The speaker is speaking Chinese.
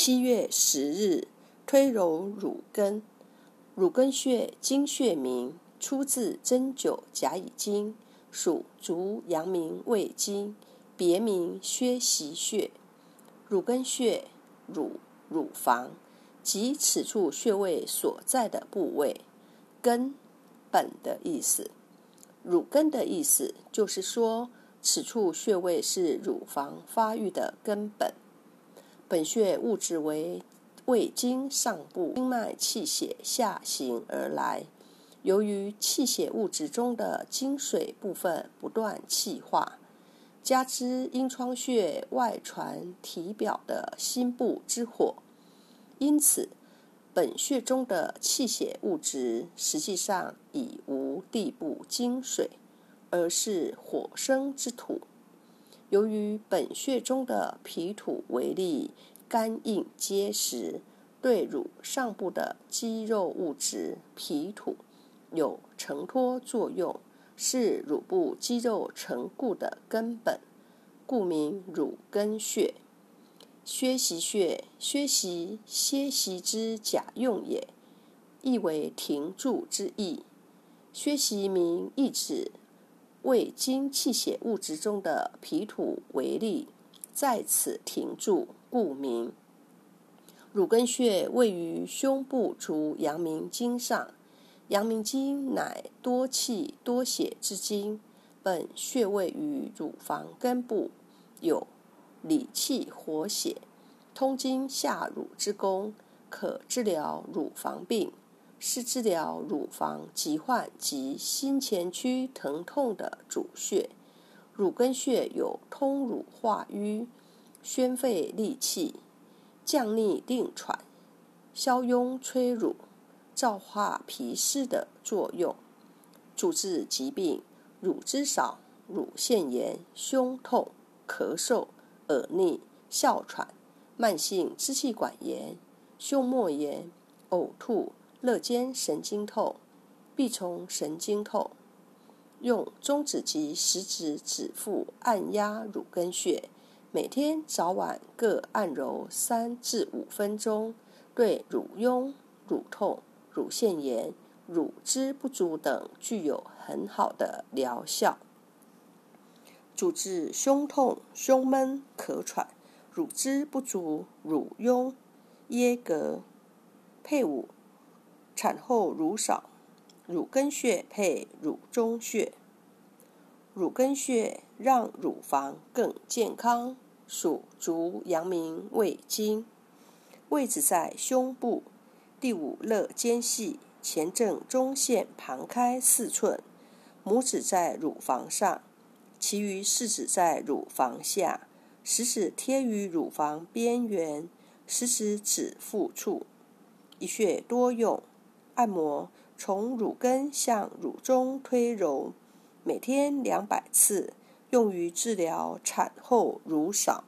七月十日，推揉乳根。乳根穴，经穴名，出自针灸甲乙经，属足阳明胃经，别名薛习穴。乳根穴，乳乳房，即此处穴位所在的部位。根，本的意思。乳根的意思就是说，此处穴位是乳房发育的根本。本穴物质为。胃经上部经脉气血下行而来，由于气血物质中的精水部分不断气化，加之阴窗穴外传体表的心部之火，因此本穴中的气血物质实际上已无地部精水，而是火生之土。由于本穴中的脾土为力。干硬结实，对乳上部的肌肉物质皮土有承托作用，是乳部肌肉成固的根本，故名乳根穴。薛习穴，薛习歇息之假用也，意为停住之意。薛习名意指胃经气血物质中的皮土为例，在此停住。故名。乳根穴位于胸部足阳明经上，阳明经乃多气多血之经，本穴位于乳房根部，有理气活血、通经下乳之功，可治疗乳房病，是治疗乳房疾患及心前区疼痛的主穴。乳根穴有通乳化瘀。宣肺利气、降逆定喘、消痈催乳、燥化脾湿的作用，主治疾病乳汁少、乳腺炎、胸痛、咳嗽、耳逆、哮喘、慢性支气管炎、胸膜炎、呕吐、肋间神经痛、臂虫神经痛。用中指及食指指腹按压乳根穴。每天早晚各按揉三至五分钟，对乳痈、乳痛、乳腺炎、乳汁不足等具有很好的疗效。主治胸痛、胸闷、咳喘、乳汁不足、乳痈、噎膈。配伍：产后乳少，乳根穴配乳中穴。乳根穴让乳房更健康，属足阳明胃经，位置在胸部第五肋间隙前正中线旁开四寸，拇指在乳房上，其余四指在乳房下，食指贴于乳房边缘，食指指腹处。一穴多用，按摩从乳根向乳中推揉。每天两百次，用于治疗产后乳少。